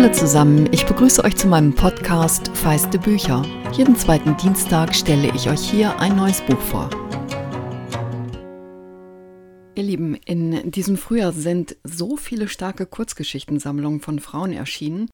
Hallo zusammen, ich begrüße euch zu meinem Podcast Feiste Bücher. Jeden zweiten Dienstag stelle ich euch hier ein neues Buch vor. Ihr Lieben, in diesem Frühjahr sind so viele starke Kurzgeschichtensammlungen von Frauen erschienen,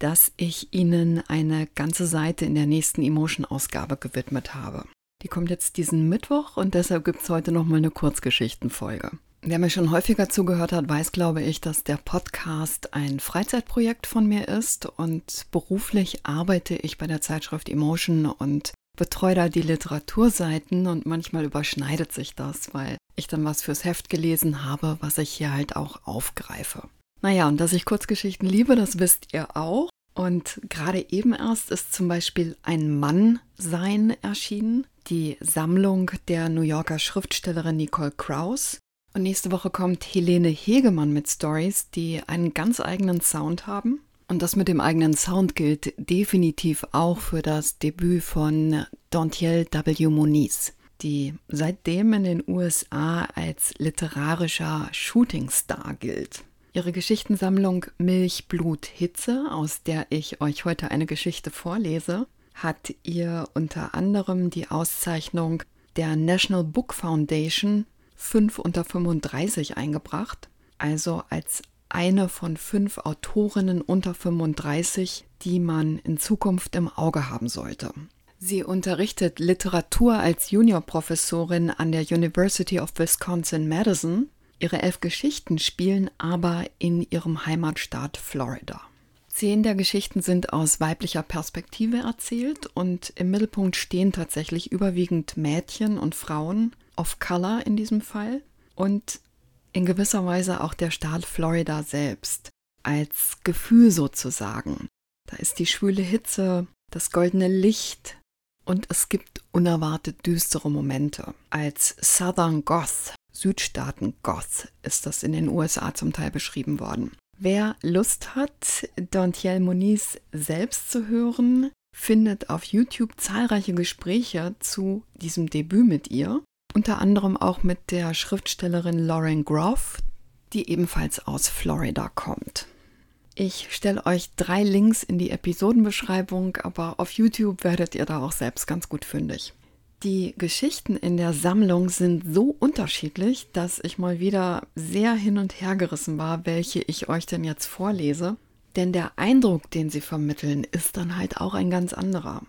dass ich ihnen eine ganze Seite in der nächsten Emotion-Ausgabe gewidmet habe. Die kommt jetzt diesen Mittwoch und deshalb gibt es heute nochmal eine Kurzgeschichtenfolge. Wer mir schon häufiger zugehört hat, weiß, glaube ich, dass der Podcast ein Freizeitprojekt von mir ist und beruflich arbeite ich bei der Zeitschrift Emotion und betreue da die Literaturseiten und manchmal überschneidet sich das, weil ich dann was fürs Heft gelesen habe, was ich hier halt auch aufgreife. Naja, und dass ich Kurzgeschichten liebe, das wisst ihr auch. Und gerade eben erst ist zum Beispiel ein Mann sein erschienen, die Sammlung der New Yorker Schriftstellerin Nicole Krauss. Und nächste Woche kommt Helene Hegemann mit Stories, die einen ganz eigenen Sound haben. Und das mit dem eigenen Sound gilt definitiv auch für das Debüt von Dantiel W. Moniz, die seitdem in den USA als literarischer Shootingstar gilt. Ihre Geschichtensammlung Milch, Blut, Hitze, aus der ich euch heute eine Geschichte vorlese, hat ihr unter anderem die Auszeichnung der National Book Foundation 5 unter 35 eingebracht, also als eine von fünf Autorinnen unter 35, die man in Zukunft im Auge haben sollte. Sie unterrichtet Literatur als Juniorprofessorin an der University of Wisconsin-Madison. Ihre elf Geschichten spielen aber in ihrem Heimatstaat Florida. Zehn der Geschichten sind aus weiblicher Perspektive erzählt und im Mittelpunkt stehen tatsächlich überwiegend Mädchen und Frauen, of Color in diesem Fall und in gewisser Weise auch der Staat Florida selbst als Gefühl sozusagen. Da ist die schwüle Hitze, das goldene Licht und es gibt unerwartet düstere Momente. Als Southern Goth, Südstaaten Goth, ist das in den USA zum Teil beschrieben worden. Wer Lust hat, Dantiel Moniz selbst zu hören, findet auf YouTube zahlreiche Gespräche zu diesem Debüt mit ihr unter anderem auch mit der Schriftstellerin Lauren Groff, die ebenfalls aus Florida kommt. Ich stelle euch drei Links in die Episodenbeschreibung, aber auf YouTube werdet ihr da auch selbst ganz gut fündig. Die Geschichten in der Sammlung sind so unterschiedlich, dass ich mal wieder sehr hin und her gerissen war, welche ich euch denn jetzt vorlese. Denn der Eindruck, den sie vermitteln, ist dann halt auch ein ganz anderer.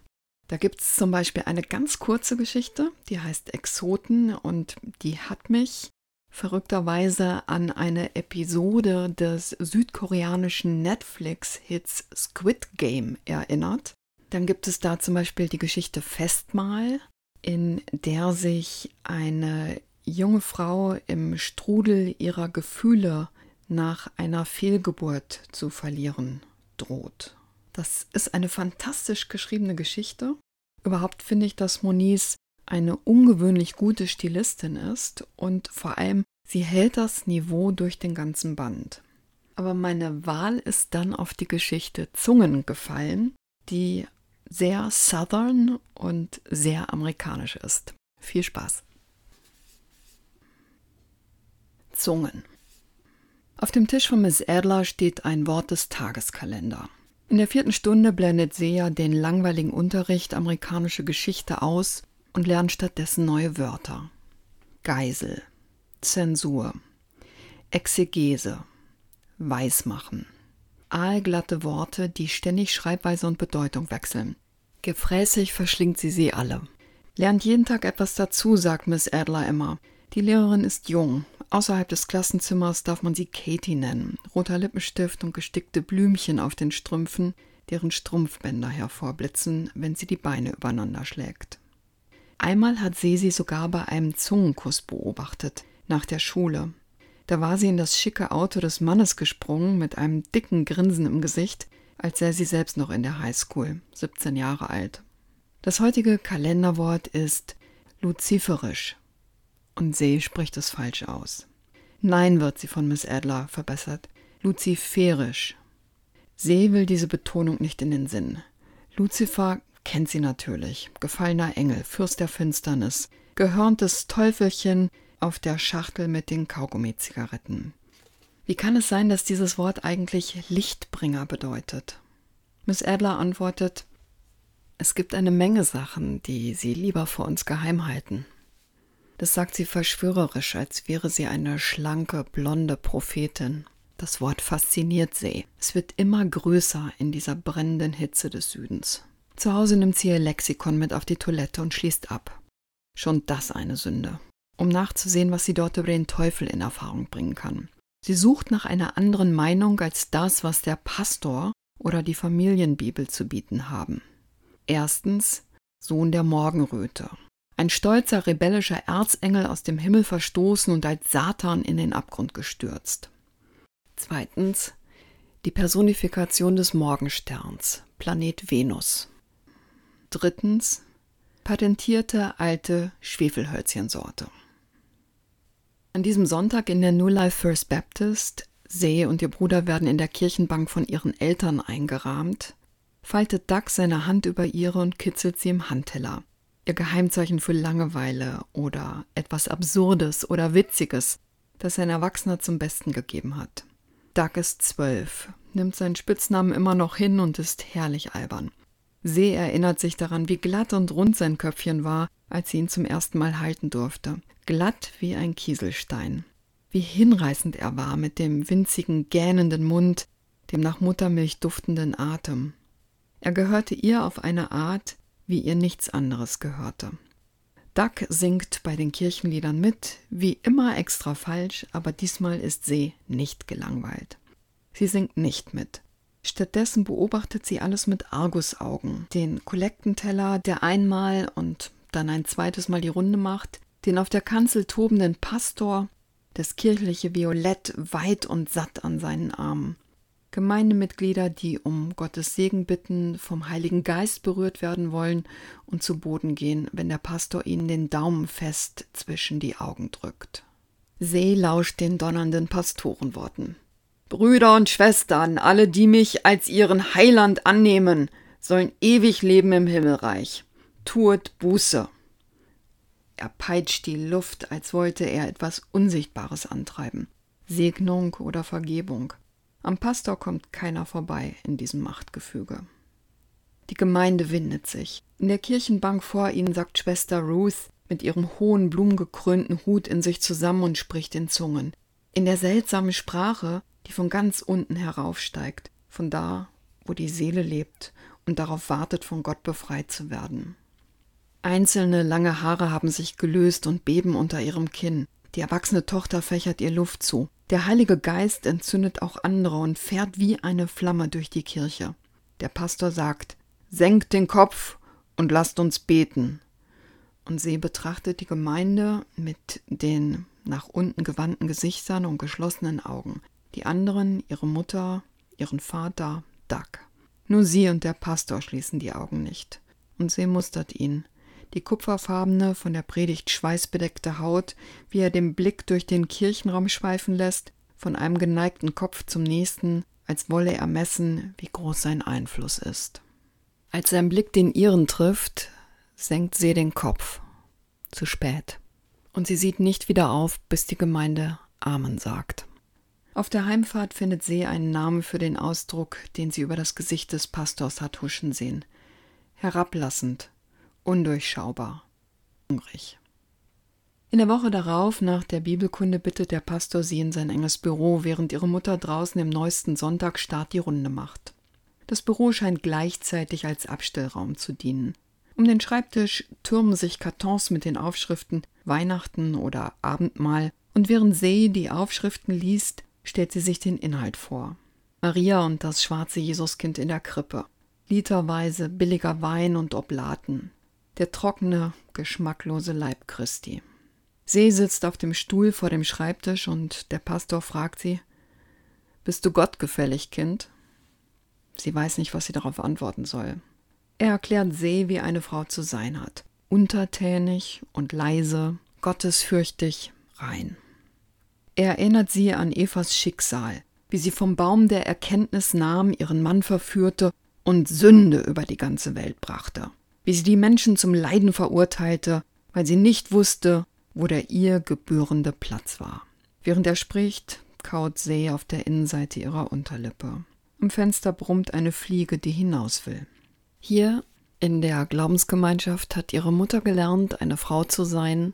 Da gibt es zum Beispiel eine ganz kurze Geschichte, die heißt Exoten und die hat mich verrückterweise an eine Episode des südkoreanischen Netflix-Hits Squid Game erinnert. Dann gibt es da zum Beispiel die Geschichte Festmahl, in der sich eine junge Frau im Strudel ihrer Gefühle nach einer Fehlgeburt zu verlieren droht. Das ist eine fantastisch geschriebene Geschichte. Überhaupt finde ich, dass Moniz eine ungewöhnlich gute Stilistin ist und vor allem sie hält das Niveau durch den ganzen Band. Aber meine Wahl ist dann auf die Geschichte Zungen gefallen, die sehr southern und sehr amerikanisch ist. Viel Spaß. Zungen. Auf dem Tisch von Miss Adler steht ein Wort des Tageskalender. In der vierten Stunde blendet Sea den langweiligen Unterricht amerikanische Geschichte aus und lernt stattdessen neue Wörter. Geisel, Zensur, Exegese, Weismachen. Aalglatte Worte, die ständig Schreibweise und Bedeutung wechseln. Gefräßig verschlingt sie sie alle. Lernt jeden Tag etwas dazu, sagt Miss Adler immer. Die Lehrerin ist jung, Außerhalb des Klassenzimmers darf man sie Katie nennen. Roter Lippenstift und gestickte Blümchen auf den Strümpfen, deren Strumpfbänder hervorblitzen, wenn sie die Beine übereinander schlägt. Einmal hat sie sogar bei einem Zungenkuss beobachtet, nach der Schule. Da war sie in das schicke Auto des Mannes gesprungen mit einem dicken Grinsen im Gesicht, als sei sie selbst noch in der Highschool, 17 Jahre alt. Das heutige Kalenderwort ist luziferisch, und See spricht es falsch aus. Nein, wird sie von Miss Adler verbessert. Luziferisch. See will diese Betonung nicht in den Sinn. Luzifer kennt sie natürlich. Gefallener Engel, Fürst der Finsternis, gehörntes Teufelchen auf der Schachtel mit den Kaugummi-Zigaretten. Wie kann es sein, dass dieses Wort eigentlich Lichtbringer bedeutet? Miss Adler antwortet, es gibt eine Menge Sachen, die sie lieber vor uns geheim halten. Das sagt sie verschwörerisch, als wäre sie eine schlanke, blonde Prophetin. Das Wort fasziniert sie. Es wird immer größer in dieser brennenden Hitze des Südens. Zu Hause nimmt sie ihr Lexikon mit auf die Toilette und schließt ab. Schon das eine Sünde. Um nachzusehen, was sie dort über den Teufel in Erfahrung bringen kann. Sie sucht nach einer anderen Meinung als das, was der Pastor oder die Familienbibel zu bieten haben. Erstens Sohn der Morgenröte. Ein stolzer, rebellischer Erzengel aus dem Himmel verstoßen und als Satan in den Abgrund gestürzt. Zweitens die Personifikation des Morgensterns, Planet Venus. Drittens patentierte alte Schwefelhölzchensorte. An diesem Sonntag in der New Life First Baptist, See und ihr Bruder werden in der Kirchenbank von ihren Eltern eingerahmt, faltet Doug seine Hand über ihre und kitzelt sie im Handteller. Ihr Geheimzeichen für Langeweile oder etwas Absurdes oder Witziges, das ein Erwachsener zum Besten gegeben hat. Doug ist zwölf, nimmt seinen Spitznamen immer noch hin und ist herrlich albern. See erinnert sich daran, wie glatt und rund sein Köpfchen war, als sie ihn zum ersten Mal halten durfte. Glatt wie ein Kieselstein. Wie hinreißend er war mit dem winzigen, gähnenden Mund, dem nach Muttermilch duftenden Atem. Er gehörte ihr auf eine Art, wie ihr nichts anderes gehörte. Duck singt bei den Kirchenliedern mit, wie immer extra falsch, aber diesmal ist See nicht gelangweilt. Sie singt nicht mit. Stattdessen beobachtet sie alles mit Argusaugen. Den Kollektenteller, der einmal und dann ein zweites Mal die Runde macht, den auf der Kanzel tobenden Pastor, das kirchliche Violett weit und satt an seinen Armen. Gemeindemitglieder, die um Gottes Segen bitten, vom Heiligen Geist berührt werden wollen und zu Boden gehen, wenn der Pastor ihnen den Daumen fest zwischen die Augen drückt. See lauscht den donnernden Pastorenworten. Brüder und Schwestern, alle, die mich als ihren Heiland annehmen, sollen ewig leben im Himmelreich. Tuet Buße. Er peitscht die Luft, als wollte er etwas Unsichtbares antreiben. Segnung oder Vergebung. Am Pastor kommt keiner vorbei in diesem Machtgefüge. Die Gemeinde windet sich. In der Kirchenbank vor ihnen sagt Schwester Ruth mit ihrem hohen, blumengekrönten Hut in sich zusammen und spricht in Zungen. In der seltsamen Sprache, die von ganz unten heraufsteigt, von da, wo die Seele lebt und darauf wartet, von Gott befreit zu werden. Einzelne lange Haare haben sich gelöst und beben unter ihrem Kinn. Die erwachsene Tochter fächert ihr Luft zu. Der Heilige Geist entzündet auch andere und fährt wie eine Flamme durch die Kirche. Der Pastor sagt, Senkt den Kopf und lasst uns beten. Und sie betrachtet die Gemeinde mit den nach unten gewandten Gesichtern und geschlossenen Augen. Die anderen, ihre Mutter, ihren Vater, Doug. Nur sie und der Pastor schließen die Augen nicht. Und sie mustert ihn die kupferfarbene, von der Predigt schweißbedeckte Haut, wie er den Blick durch den Kirchenraum schweifen lässt, von einem geneigten Kopf zum nächsten, als wolle er messen, wie groß sein Einfluss ist. Als sein Blick den ihren trifft, senkt sie den Kopf. Zu spät. Und sie sieht nicht wieder auf, bis die Gemeinde Amen sagt. Auf der Heimfahrt findet sie einen Namen für den Ausdruck, den sie über das Gesicht des Pastors hat huschen sehen. Herablassend, undurchschaubar, hungrig. In der Woche darauf, nach der Bibelkunde, bittet der Pastor sie in sein enges Büro, während ihre Mutter draußen im neuesten Sonntagsstart die Runde macht. Das Büro scheint gleichzeitig als Abstellraum zu dienen. Um den Schreibtisch türmen sich Kartons mit den Aufschriften Weihnachten oder Abendmahl, und während See die Aufschriften liest, stellt sie sich den Inhalt vor. Maria und das schwarze Jesuskind in der Krippe. Literweise billiger Wein und Oblaten der trockene, geschmacklose Leib Christi. See sitzt auf dem Stuhl vor dem Schreibtisch und der Pastor fragt sie, Bist du gottgefällig, Kind? Sie weiß nicht, was sie darauf antworten soll. Er erklärt See, wie eine Frau zu sein hat. Untertänig und leise, gottesfürchtig, rein. Er erinnert sie an Evas Schicksal, wie sie vom Baum der Erkenntnis nahm, ihren Mann verführte und Sünde über die ganze Welt brachte wie sie die Menschen zum Leiden verurteilte, weil sie nicht wusste, wo der ihr gebührende Platz war. Während er spricht, kaut See auf der Innenseite ihrer Unterlippe. Im Fenster brummt eine Fliege, die hinaus will. Hier in der Glaubensgemeinschaft hat ihre Mutter gelernt, eine Frau zu sein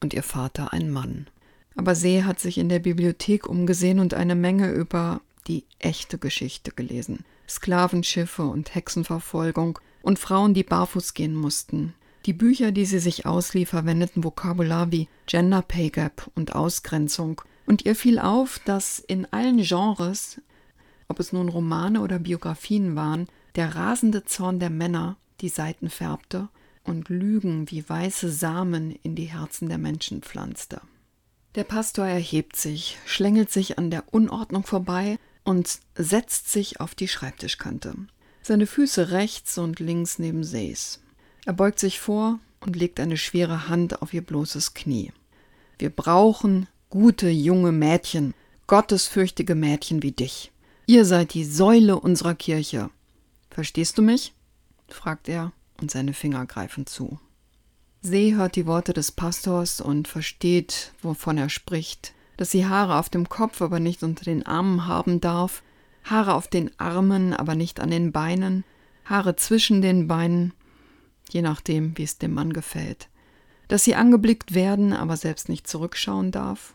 und ihr Vater ein Mann. Aber See hat sich in der Bibliothek umgesehen und eine Menge über die echte Geschichte gelesen. Sklavenschiffe und Hexenverfolgung und Frauen, die barfuß gehen mussten. Die Bücher, die sie sich auslieh, verwendeten Vokabular wie Gender Pay Gap und Ausgrenzung. Und ihr fiel auf, dass in allen Genres, ob es nun Romane oder Biografien waren, der rasende Zorn der Männer die Seiten färbte und Lügen wie weiße Samen in die Herzen der Menschen pflanzte. Der Pastor erhebt sich, schlängelt sich an der Unordnung vorbei und setzt sich auf die Schreibtischkante. Seine Füße rechts und links neben Sees. Er beugt sich vor und legt eine schwere Hand auf ihr bloßes Knie. Wir brauchen gute junge Mädchen, gottesfürchtige Mädchen wie dich. Ihr seid die Säule unserer Kirche. Verstehst du mich? fragt er und seine Finger greifen zu. See hört die Worte des Pastors und versteht, wovon er spricht, dass sie Haare auf dem Kopf, aber nicht unter den Armen haben darf, Haare auf den Armen, aber nicht an den Beinen, Haare zwischen den Beinen, je nachdem, wie es dem Mann gefällt, dass sie angeblickt werden, aber selbst nicht zurückschauen darf.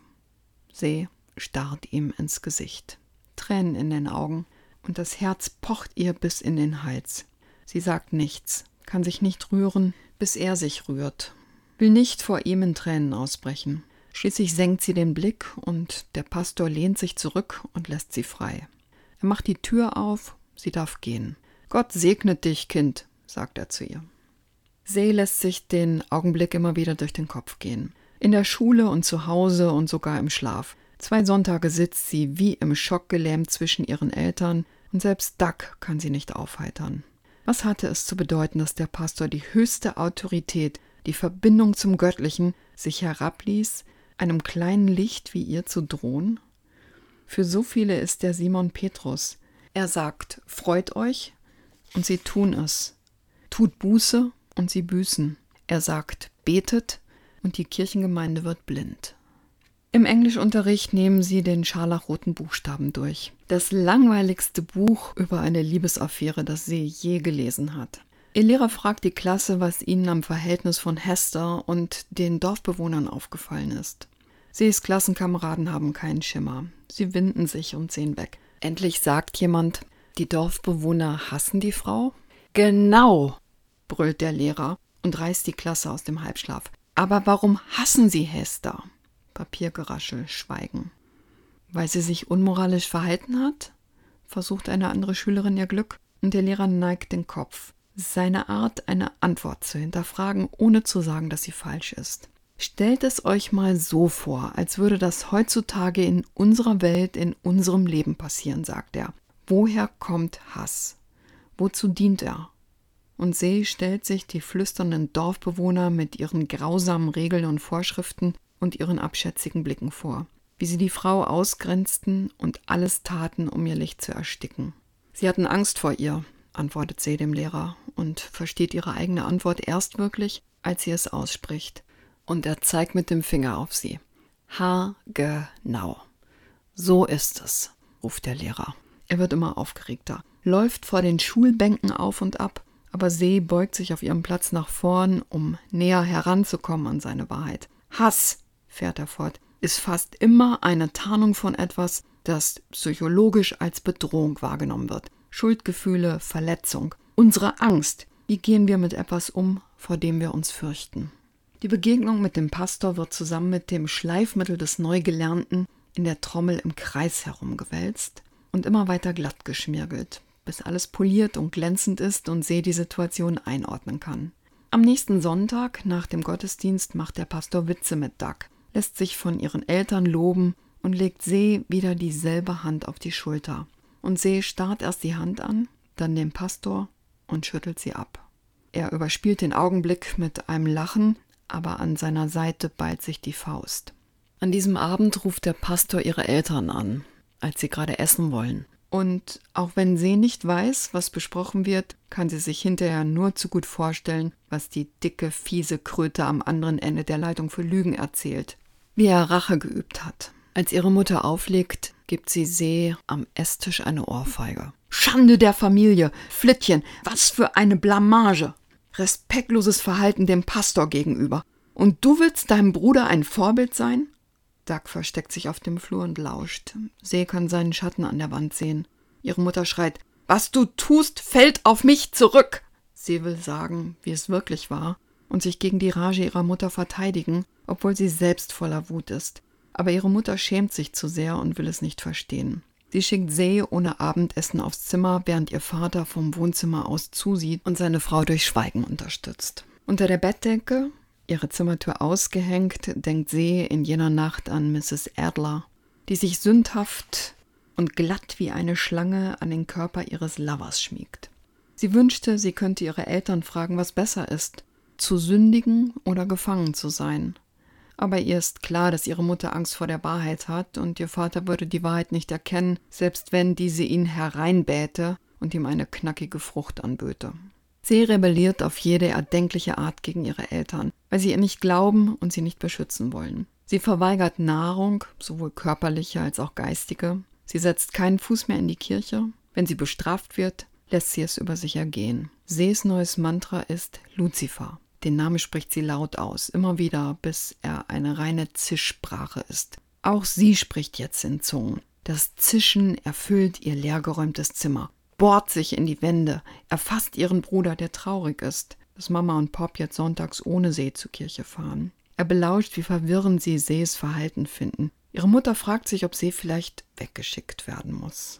See starrt ihm ins Gesicht, Tränen in den Augen, und das Herz pocht ihr bis in den Hals. Sie sagt nichts, kann sich nicht rühren, bis er sich rührt, will nicht vor ihm in Tränen ausbrechen. Schließlich senkt sie den Blick und der Pastor lehnt sich zurück und lässt sie frei. Er macht die Tür auf, sie darf gehen. Gott segnet dich, Kind, sagt er zu ihr. See lässt sich den Augenblick immer wieder durch den Kopf gehen. In der Schule und zu Hause und sogar im Schlaf. Zwei Sonntage sitzt sie wie im Schock gelähmt zwischen ihren Eltern, und selbst Duck kann sie nicht aufheitern. Was hatte es zu bedeuten, dass der Pastor die höchste Autorität, die Verbindung zum Göttlichen, sich herabließ, einem kleinen Licht wie ihr zu drohen? Für so viele ist der Simon Petrus. Er sagt, freut euch, und sie tun es. Tut Buße, und sie büßen. Er sagt, betet, und die Kirchengemeinde wird blind. Im Englischunterricht nehmen sie den scharlachroten Buchstaben durch. Das langweiligste Buch über eine Liebesaffäre, das sie je gelesen hat. Ihr Lehrer fragt die Klasse, was ihnen am Verhältnis von Hester und den Dorfbewohnern aufgefallen ist. Sees Klassenkameraden haben keinen Schimmer. Sie winden sich und sehen weg. Endlich sagt jemand, die Dorfbewohner hassen die Frau? Genau, brüllt der Lehrer und reißt die Klasse aus dem Halbschlaf. Aber warum hassen sie Hester? Papiergeraschel, Schweigen. Weil sie sich unmoralisch verhalten hat? versucht eine andere Schülerin ihr Glück, und der Lehrer neigt den Kopf. Seine Art, eine Antwort zu hinterfragen, ohne zu sagen, dass sie falsch ist. Stellt es euch mal so vor, als würde das heutzutage in unserer Welt, in unserem Leben passieren, sagt er. Woher kommt Hass? Wozu dient er? Und See stellt sich die flüsternden Dorfbewohner mit ihren grausamen Regeln und Vorschriften und ihren abschätzigen Blicken vor, wie sie die Frau ausgrenzten und alles taten, um ihr Licht zu ersticken. Sie hatten Angst vor ihr, antwortet sie dem Lehrer und versteht ihre eigene Antwort erst wirklich, als sie es ausspricht. Und er zeigt mit dem Finger auf sie. Ha, genau. So ist es, ruft der Lehrer. Er wird immer aufgeregter, läuft vor den Schulbänken auf und ab, aber See beugt sich auf ihrem Platz nach vorn, um näher heranzukommen an seine Wahrheit. Hass fährt er fort, ist fast immer eine Tarnung von etwas, das psychologisch als Bedrohung wahrgenommen wird. Schuldgefühle, Verletzung, unsere Angst. Wie gehen wir mit etwas um, vor dem wir uns fürchten? Die Begegnung mit dem Pastor wird zusammen mit dem Schleifmittel des Neugelernten in der Trommel im Kreis herumgewälzt und immer weiter glatt geschmirgelt, bis alles poliert und glänzend ist und See die Situation einordnen kann. Am nächsten Sonntag nach dem Gottesdienst macht der Pastor Witze mit Doug lässt sich von ihren Eltern loben und legt See wieder dieselbe Hand auf die Schulter. Und See starrt erst die Hand an, dann den Pastor und schüttelt sie ab. Er überspielt den Augenblick mit einem Lachen, aber an seiner Seite ballt sich die Faust. An diesem Abend ruft der Pastor ihre Eltern an, als sie gerade essen wollen. Und auch wenn sie nicht weiß, was besprochen wird, kann sie sich hinterher nur zu gut vorstellen, was die dicke, fiese Kröte am anderen Ende der Leitung für Lügen erzählt wie er Rache geübt hat. Als ihre Mutter auflegt, gibt sie See am Esstisch eine Ohrfeige. Schande der Familie! Flittchen, was für eine Blamage! Respektloses Verhalten dem Pastor gegenüber. Und du willst deinem Bruder ein Vorbild sein? Doug versteckt sich auf dem Flur und lauscht. See kann seinen Schatten an der Wand sehen. Ihre Mutter schreit: Was du tust, fällt auf mich zurück! Sie will sagen, wie es wirklich war und sich gegen die Rage ihrer Mutter verteidigen, obwohl sie selbst voller Wut ist. Aber ihre Mutter schämt sich zu sehr und will es nicht verstehen. Sie schickt See ohne Abendessen aufs Zimmer, während ihr Vater vom Wohnzimmer aus zusieht und seine Frau durch Schweigen unterstützt. Unter der Bettdecke, ihre Zimmertür ausgehängt, denkt See in jener Nacht an Mrs. Adler, die sich sündhaft und glatt wie eine Schlange an den Körper ihres Lovers schmiegt. Sie wünschte, sie könnte ihre Eltern fragen, was besser ist, zu sündigen oder gefangen zu sein. Aber ihr ist klar, dass ihre Mutter Angst vor der Wahrheit hat und ihr Vater würde die Wahrheit nicht erkennen, selbst wenn diese ihn hereinbäte und ihm eine knackige Frucht anböte. Sie rebelliert auf jede erdenkliche Art gegen ihre Eltern, weil sie ihr nicht glauben und sie nicht beschützen wollen. Sie verweigert Nahrung, sowohl körperliche als auch geistige. Sie setzt keinen Fuß mehr in die Kirche. Wenn sie bestraft wird, lässt sie es über sich ergehen. Sees neues Mantra ist Luzifer. Den Namen spricht sie laut aus, immer wieder, bis er eine reine Zischsprache ist. Auch sie spricht jetzt in Zungen. Das Zischen erfüllt ihr leergeräumtes Zimmer, bohrt sich in die Wände, erfasst ihren Bruder, der traurig ist, dass Mama und Pop jetzt sonntags ohne See zur Kirche fahren. Er belauscht, wie verwirrend sie Sees Verhalten finden. Ihre Mutter fragt sich, ob See vielleicht weggeschickt werden muss.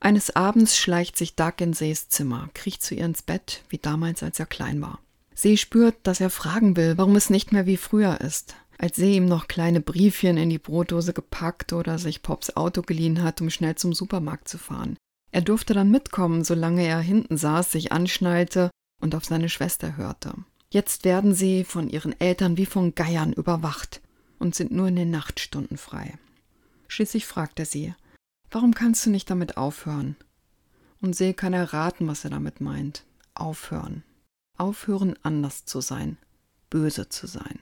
Eines Abends schleicht sich Doug in Sees Zimmer, kriecht zu ihr ins Bett, wie damals, als er klein war. See spürt, dass er fragen will, warum es nicht mehr wie früher ist. Als See ihm noch kleine Briefchen in die Brotdose gepackt oder sich Pops Auto geliehen hat, um schnell zum Supermarkt zu fahren. Er durfte dann mitkommen, solange er hinten saß, sich anschnallte und auf seine Schwester hörte. Jetzt werden sie von ihren Eltern wie von Geiern überwacht und sind nur in den Nachtstunden frei. Schließlich fragt er sie, warum kannst du nicht damit aufhören? Und See kann erraten, was er damit meint. Aufhören. Aufhören, anders zu sein, böse zu sein.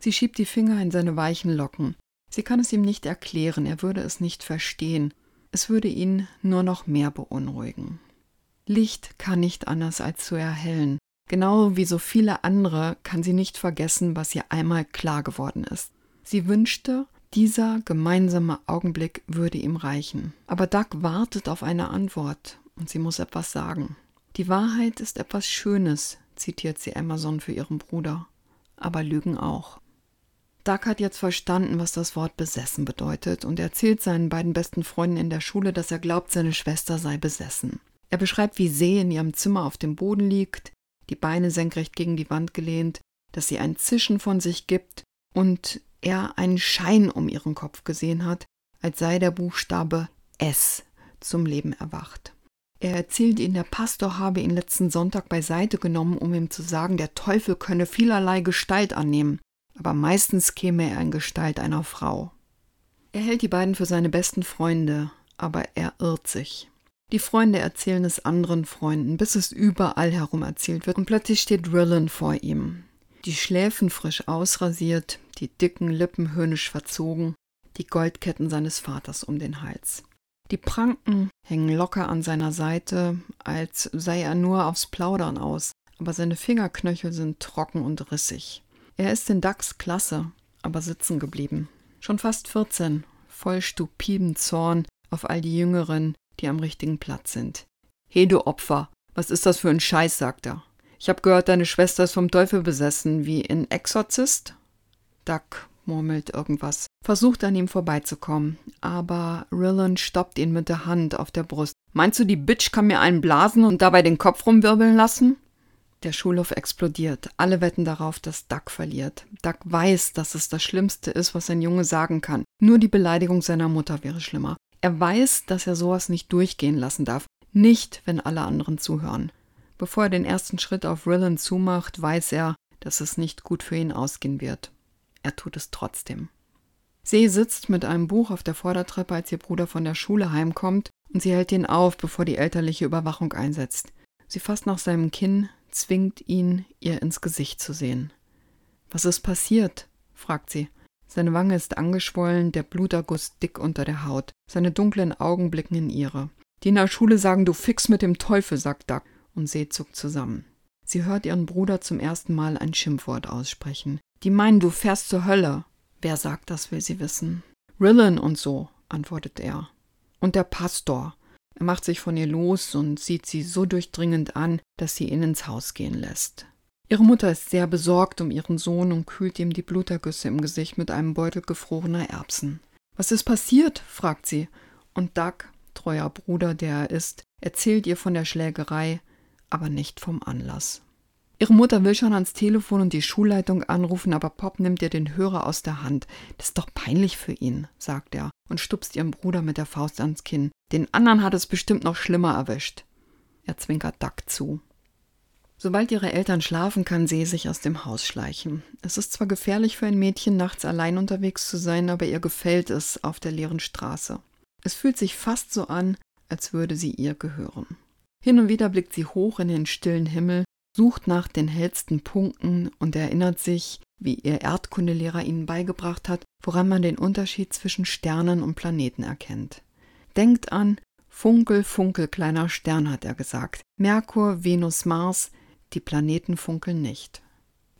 Sie schiebt die Finger in seine weichen Locken. Sie kann es ihm nicht erklären, er würde es nicht verstehen, es würde ihn nur noch mehr beunruhigen. Licht kann nicht anders als zu erhellen. Genau wie so viele andere kann sie nicht vergessen, was ihr einmal klar geworden ist. Sie wünschte, dieser gemeinsame Augenblick würde ihm reichen. Aber Doug wartet auf eine Antwort und sie muss etwas sagen. Die Wahrheit ist etwas Schönes, zitiert sie Amazon für ihren Bruder. Aber Lügen auch. Doug hat jetzt verstanden, was das Wort besessen bedeutet und erzählt seinen beiden besten Freunden in der Schule, dass er glaubt, seine Schwester sei besessen. Er beschreibt, wie See in ihrem Zimmer auf dem Boden liegt, die Beine senkrecht gegen die Wand gelehnt, dass sie ein Zischen von sich gibt und er einen Schein um ihren Kopf gesehen hat, als sei der Buchstabe S zum Leben erwacht. Er erzählt ihnen, der Pastor habe ihn letzten Sonntag beiseite genommen, um ihm zu sagen, der Teufel könne vielerlei Gestalt annehmen, aber meistens käme er in Gestalt einer Frau. Er hält die beiden für seine besten Freunde, aber er irrt sich. Die Freunde erzählen es anderen Freunden, bis es überall herum erzählt wird, und plötzlich steht Rillen vor ihm. Die Schläfen frisch ausrasiert, die dicken Lippen höhnisch verzogen, die Goldketten seines Vaters um den Hals. Die Pranken hängen locker an seiner Seite, als sei er nur aufs Plaudern aus, aber seine Fingerknöchel sind trocken und rissig. Er ist in Dachs Klasse, aber sitzen geblieben. Schon fast 14, voll stupiden Zorn auf all die Jüngeren, die am richtigen Platz sind. He, du Opfer, was ist das für ein Scheiß, sagt er. Ich hab gehört, deine Schwester ist vom Teufel besessen, wie in Exorzist? Duck murmelt irgendwas, versucht an ihm vorbeizukommen, aber Rillan stoppt ihn mit der Hand auf der Brust. Meinst du, die Bitch kann mir einen blasen und dabei den Kopf rumwirbeln lassen? Der Schulhof explodiert. Alle wetten darauf, dass Duck verliert. Duck weiß, dass es das Schlimmste ist, was ein Junge sagen kann. Nur die Beleidigung seiner Mutter wäre schlimmer. Er weiß, dass er sowas nicht durchgehen lassen darf. Nicht, wenn alle anderen zuhören. Bevor er den ersten Schritt auf Rillan zumacht, weiß er, dass es nicht gut für ihn ausgehen wird. Er tut es trotzdem. See sitzt mit einem Buch auf der Vordertreppe, als ihr Bruder von der Schule heimkommt, und sie hält ihn auf, bevor die elterliche Überwachung einsetzt. Sie fasst nach seinem Kinn, zwingt ihn, ihr ins Gesicht zu sehen. Was ist passiert? fragt sie. Seine Wange ist angeschwollen, der Bluterguss dick unter der Haut. Seine dunklen Augen blicken in ihre. Die in der Schule sagen, du fix mit dem Teufel, sagt Duck. Und See zuckt zusammen. Sie hört ihren Bruder zum ersten Mal ein Schimpfwort aussprechen. Die meinen, du fährst zur Hölle. Wer sagt das, will sie wissen. Rillen und so, antwortet er. Und der Pastor. Er macht sich von ihr los und sieht sie so durchdringend an, dass sie ihn ins Haus gehen lässt. Ihre Mutter ist sehr besorgt um ihren Sohn und kühlt ihm die Blutergüsse im Gesicht mit einem Beutel gefrorener Erbsen. Was ist passiert? fragt sie. Und Doug, treuer Bruder, der er ist, erzählt ihr von der Schlägerei, aber nicht vom Anlass. Ihre Mutter will schon ans Telefon und die Schulleitung anrufen, aber Pop nimmt ihr den Hörer aus der Hand. Das ist doch peinlich für ihn, sagt er und stupst ihren Bruder mit der Faust ans Kinn. Den anderen hat es bestimmt noch schlimmer erwischt. Er zwinkert Duck zu. Sobald ihre Eltern schlafen, kann See sich aus dem Haus schleichen. Es ist zwar gefährlich für ein Mädchen, nachts allein unterwegs zu sein, aber ihr gefällt es auf der leeren Straße. Es fühlt sich fast so an, als würde sie ihr gehören. Hin und wieder blickt sie hoch in den stillen Himmel, sucht nach den hellsten Punkten und erinnert sich, wie ihr Erdkundelehrer ihnen beigebracht hat, woran man den Unterschied zwischen Sternen und Planeten erkennt. Denkt an, Funkel, Funkel, kleiner Stern, hat er gesagt. Merkur, Venus, Mars, die Planeten funkeln nicht.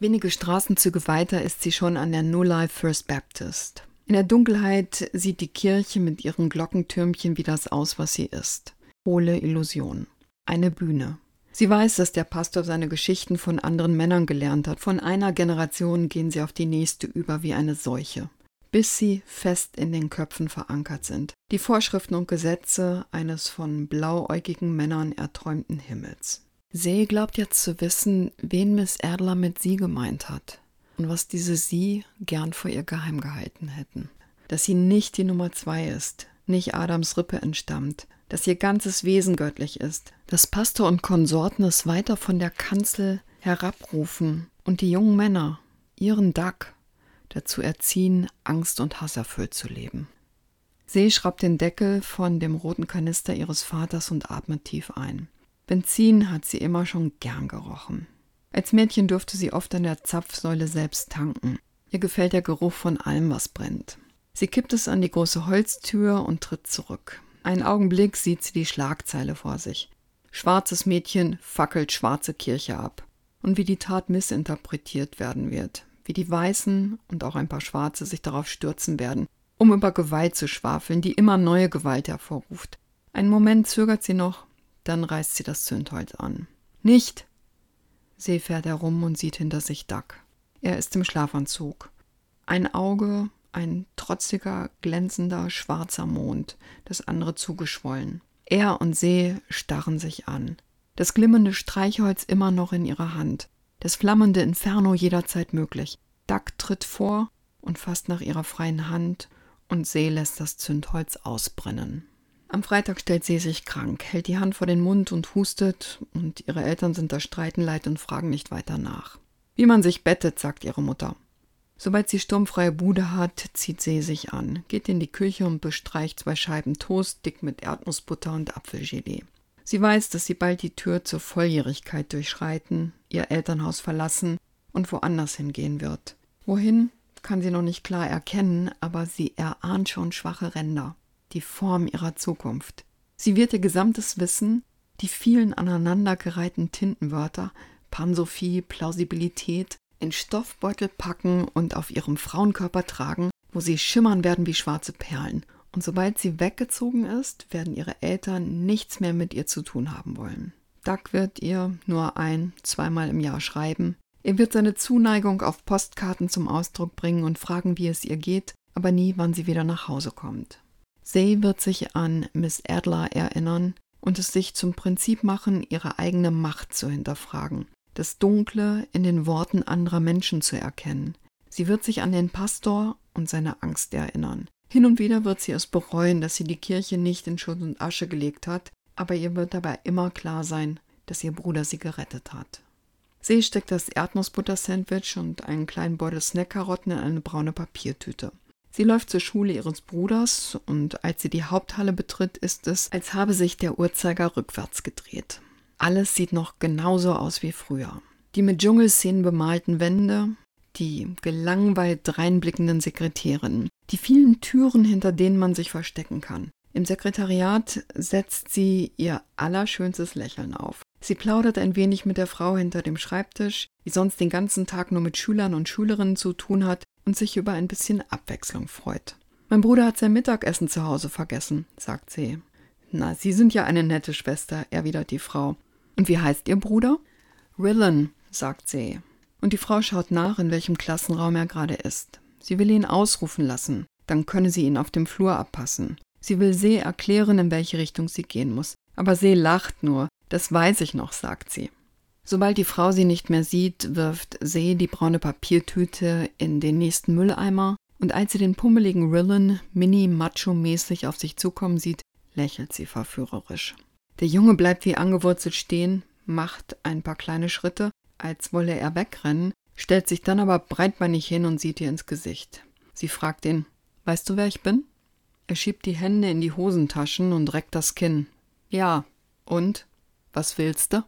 Wenige Straßenzüge weiter ist sie schon an der No Life First Baptist. In der Dunkelheit sieht die Kirche mit ihren Glockentürmchen wie das aus, was sie ist. Hohle Illusion. Eine Bühne. Sie weiß, dass der Pastor seine Geschichten von anderen Männern gelernt hat. Von einer Generation gehen sie auf die nächste über wie eine Seuche, bis sie fest in den Köpfen verankert sind. Die Vorschriften und Gesetze eines von blauäugigen Männern erträumten Himmels. See glaubt jetzt zu wissen, wen Miss Erdler mit sie gemeint hat und was diese sie gern vor ihr geheim gehalten hätten. Dass sie nicht die Nummer zwei ist, nicht Adams Rippe entstammt, dass ihr ganzes Wesen göttlich ist, dass Pastor und Konsorten es weiter von der Kanzel herabrufen und die jungen Männer, ihren Duck, dazu erziehen, Angst und Hass erfüllt zu leben. See schraubt den Deckel von dem roten Kanister ihres Vaters und atmet tief ein. Benzin hat sie immer schon gern gerochen. Als Mädchen durfte sie oft an der Zapfsäule selbst tanken. Ihr gefällt der Geruch von allem, was brennt. Sie kippt es an die große Holztür und tritt zurück. Einen Augenblick sieht sie die Schlagzeile vor sich. Schwarzes Mädchen fackelt schwarze Kirche ab. Und wie die Tat missinterpretiert werden wird. Wie die Weißen und auch ein paar Schwarze sich darauf stürzen werden, um über Gewalt zu schwafeln, die immer neue Gewalt hervorruft. Einen Moment zögert sie noch, dann reißt sie das Zündholz an. Nicht! See fährt herum und sieht hinter sich Duck. Er ist im Schlafanzug. Ein Auge, ein trotziger, glänzender, schwarzer Mond, das andere zugeschwollen. Er und See starren sich an. Das glimmende Streichholz immer noch in ihrer Hand. Das flammende Inferno jederzeit möglich. Duck tritt vor und fasst nach ihrer freien Hand und See lässt das Zündholz ausbrennen. Am Freitag stellt sie sich krank, hält die Hand vor den Mund und hustet, und ihre Eltern sind da streitenleid und fragen nicht weiter nach. Wie man sich bettet, sagt ihre Mutter. Sobald sie sturmfreie Bude hat, zieht sie sich an, geht in die Küche und bestreicht zwei Scheiben Toast dick mit Erdnussbutter und Apfelgelee. Sie weiß, dass sie bald die Tür zur Volljährigkeit durchschreiten, ihr Elternhaus verlassen und woanders hingehen wird. Wohin, kann sie noch nicht klar erkennen, aber sie erahnt schon schwache Ränder die Form ihrer Zukunft. Sie wird ihr gesamtes Wissen, die vielen aneinandergereihten Tintenwörter, Pansophie, Plausibilität, in Stoffbeutel packen und auf ihrem Frauenkörper tragen, wo sie schimmern werden wie schwarze Perlen. Und sobald sie weggezogen ist, werden ihre Eltern nichts mehr mit ihr zu tun haben wollen. Doug wird ihr nur ein, zweimal im Jahr schreiben. Er wird seine Zuneigung auf Postkarten zum Ausdruck bringen und fragen, wie es ihr geht, aber nie, wann sie wieder nach Hause kommt. Say wird sich an Miss Adler erinnern und es sich zum Prinzip machen, ihre eigene Macht zu hinterfragen, das Dunkle in den Worten anderer Menschen zu erkennen. Sie wird sich an den Pastor und seine Angst erinnern. Hin und wieder wird sie es bereuen, dass sie die Kirche nicht in Schutt und Asche gelegt hat, aber ihr wird dabei immer klar sein, dass ihr Bruder sie gerettet hat. See steckt das Erdnussbutter-Sandwich und einen kleinen Beutel Snackkarotten in eine braune Papiertüte. Sie läuft zur Schule ihres Bruders und als sie die Haupthalle betritt, ist es, als habe sich der Uhrzeiger rückwärts gedreht. Alles sieht noch genauso aus wie früher. Die mit Dschungelszenen bemalten Wände, die gelangweilt dreinblickenden Sekretärinnen, die vielen Türen, hinter denen man sich verstecken kann. Im Sekretariat setzt sie ihr allerschönstes Lächeln auf. Sie plaudert ein wenig mit der Frau hinter dem Schreibtisch, die sonst den ganzen Tag nur mit Schülern und Schülerinnen zu tun hat und sich über ein bisschen Abwechslung freut. Mein Bruder hat sein Mittagessen zu Hause vergessen, sagt sie. Na, Sie sind ja eine nette Schwester, erwidert die Frau. Und wie heißt Ihr Bruder? Rillen, sagt sie. Und die Frau schaut nach, in welchem Klassenraum er gerade ist. Sie will ihn ausrufen lassen, dann könne sie ihn auf dem Flur abpassen. Sie will See erklären, in welche Richtung sie gehen muss. Aber See lacht nur. Das weiß ich noch, sagt sie. Sobald die Frau sie nicht mehr sieht, wirft See die braune Papiertüte in den nächsten Mülleimer und als sie den pummeligen Rillen mini-macho-mäßig auf sich zukommen sieht, lächelt sie verführerisch. Der Junge bleibt wie angewurzelt stehen, macht ein paar kleine Schritte, als wolle er wegrennen, stellt sich dann aber breitbeinig hin und sieht ihr ins Gesicht. Sie fragt ihn, weißt du, wer ich bin? Er schiebt die Hände in die Hosentaschen und reckt das Kinn. Ja, und? Was willst du?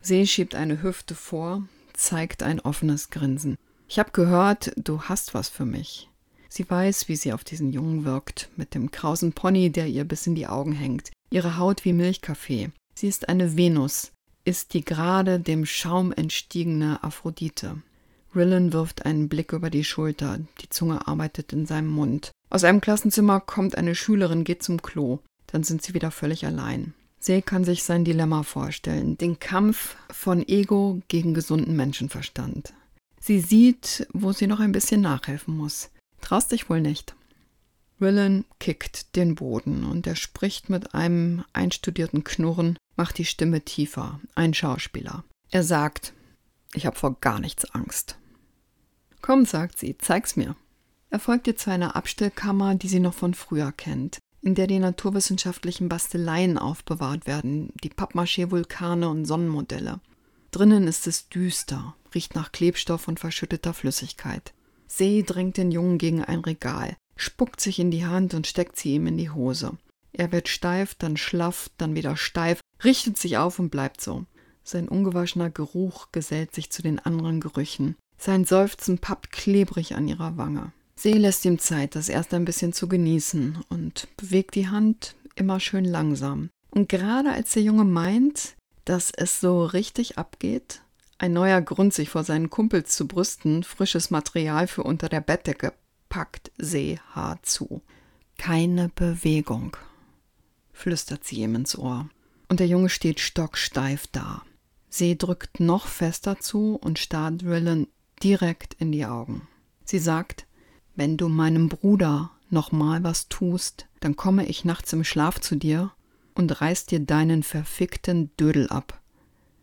See schiebt eine Hüfte vor, zeigt ein offenes Grinsen. Ich hab gehört, du hast was für mich. Sie weiß, wie sie auf diesen Jungen wirkt, mit dem krausen Pony, der ihr bis in die Augen hängt, ihre Haut wie Milchkaffee. Sie ist eine Venus, ist die gerade dem Schaum entstiegene Aphrodite. Rillen wirft einen Blick über die Schulter, die Zunge arbeitet in seinem Mund. Aus einem Klassenzimmer kommt eine Schülerin, geht zum Klo. Dann sind sie wieder völlig allein. See kann sich sein Dilemma vorstellen, den Kampf von Ego gegen gesunden Menschenverstand. Sie sieht, wo sie noch ein bisschen nachhelfen muss. Traust dich wohl nicht. Rillen kickt den Boden und er spricht mit einem einstudierten Knurren, macht die Stimme tiefer, ein Schauspieler. Er sagt, ich habe vor gar nichts Angst. Komm, sagt sie, zeig's mir. Er folgt ihr zu einer Abstellkammer, die sie noch von früher kennt, in der die naturwissenschaftlichen Basteleien aufbewahrt werden, die Pappmaché-Vulkane und Sonnenmodelle. Drinnen ist es düster, riecht nach Klebstoff und verschütteter Flüssigkeit. See drängt den Jungen gegen ein Regal, spuckt sich in die Hand und steckt sie ihm in die Hose. Er wird steif, dann schlaff, dann wieder steif, richtet sich auf und bleibt so. Sein ungewaschener Geruch gesellt sich zu den anderen Gerüchen. Sein Seufzen pappt klebrig an ihrer Wange. See lässt ihm Zeit, das erst ein bisschen zu genießen und bewegt die Hand immer schön langsam. Und gerade als der Junge meint, dass es so richtig abgeht, ein neuer Grund, sich vor seinen Kumpels zu brüsten, frisches Material für unter der Bettdecke, packt Seehaar zu. Keine Bewegung, flüstert sie ihm ins Ohr. Und der Junge steht stocksteif da. See drückt noch fester zu und starrt Rillen direkt in die Augen. Sie sagt, wenn du meinem Bruder noch mal was tust, dann komme ich nachts im Schlaf zu dir und reiß dir deinen verfickten Dödel ab.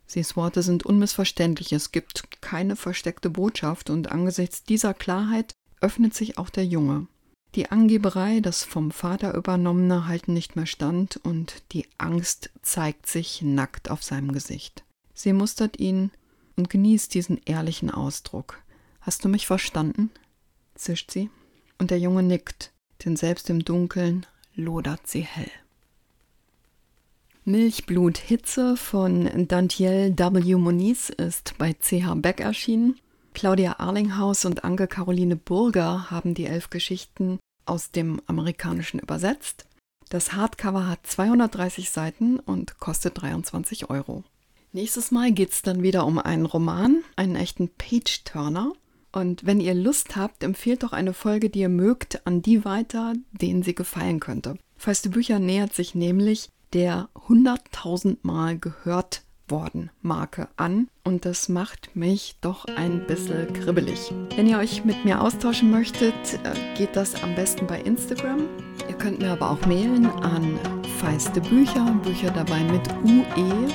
Sees Worte sind unmissverständlich, es gibt keine versteckte Botschaft und angesichts dieser Klarheit öffnet sich auch der Junge. Die Angeberei, das vom Vater übernommene, halten nicht mehr stand und die Angst zeigt sich nackt auf seinem Gesicht. Sie mustert ihn und genießt diesen ehrlichen Ausdruck. Hast du mich verstanden? zischt sie, und der Junge nickt, denn selbst im Dunkeln lodert sie hell. Milchblut Hitze von Dantiel W. Moniz ist bei CH Beck erschienen. Claudia Arlinghaus und Anke Caroline Burger haben die elf Geschichten aus dem Amerikanischen übersetzt. Das Hardcover hat 230 Seiten und kostet 23 Euro. Nächstes Mal geht es dann wieder um einen Roman, einen echten Page-Turner. Und wenn ihr Lust habt, empfehlt doch eine Folge, die ihr mögt, an die weiter, denen sie gefallen könnte. Feiste Bücher nähert sich nämlich der 100.000 Mal gehört worden Marke an und das macht mich doch ein bisschen kribbelig. Wenn ihr euch mit mir austauschen möchtet, äh, geht das am besten bei Instagram. Ihr könnt mir aber auch mailen an feiste Bücher, Bücher dabei mit ue.gmx.de.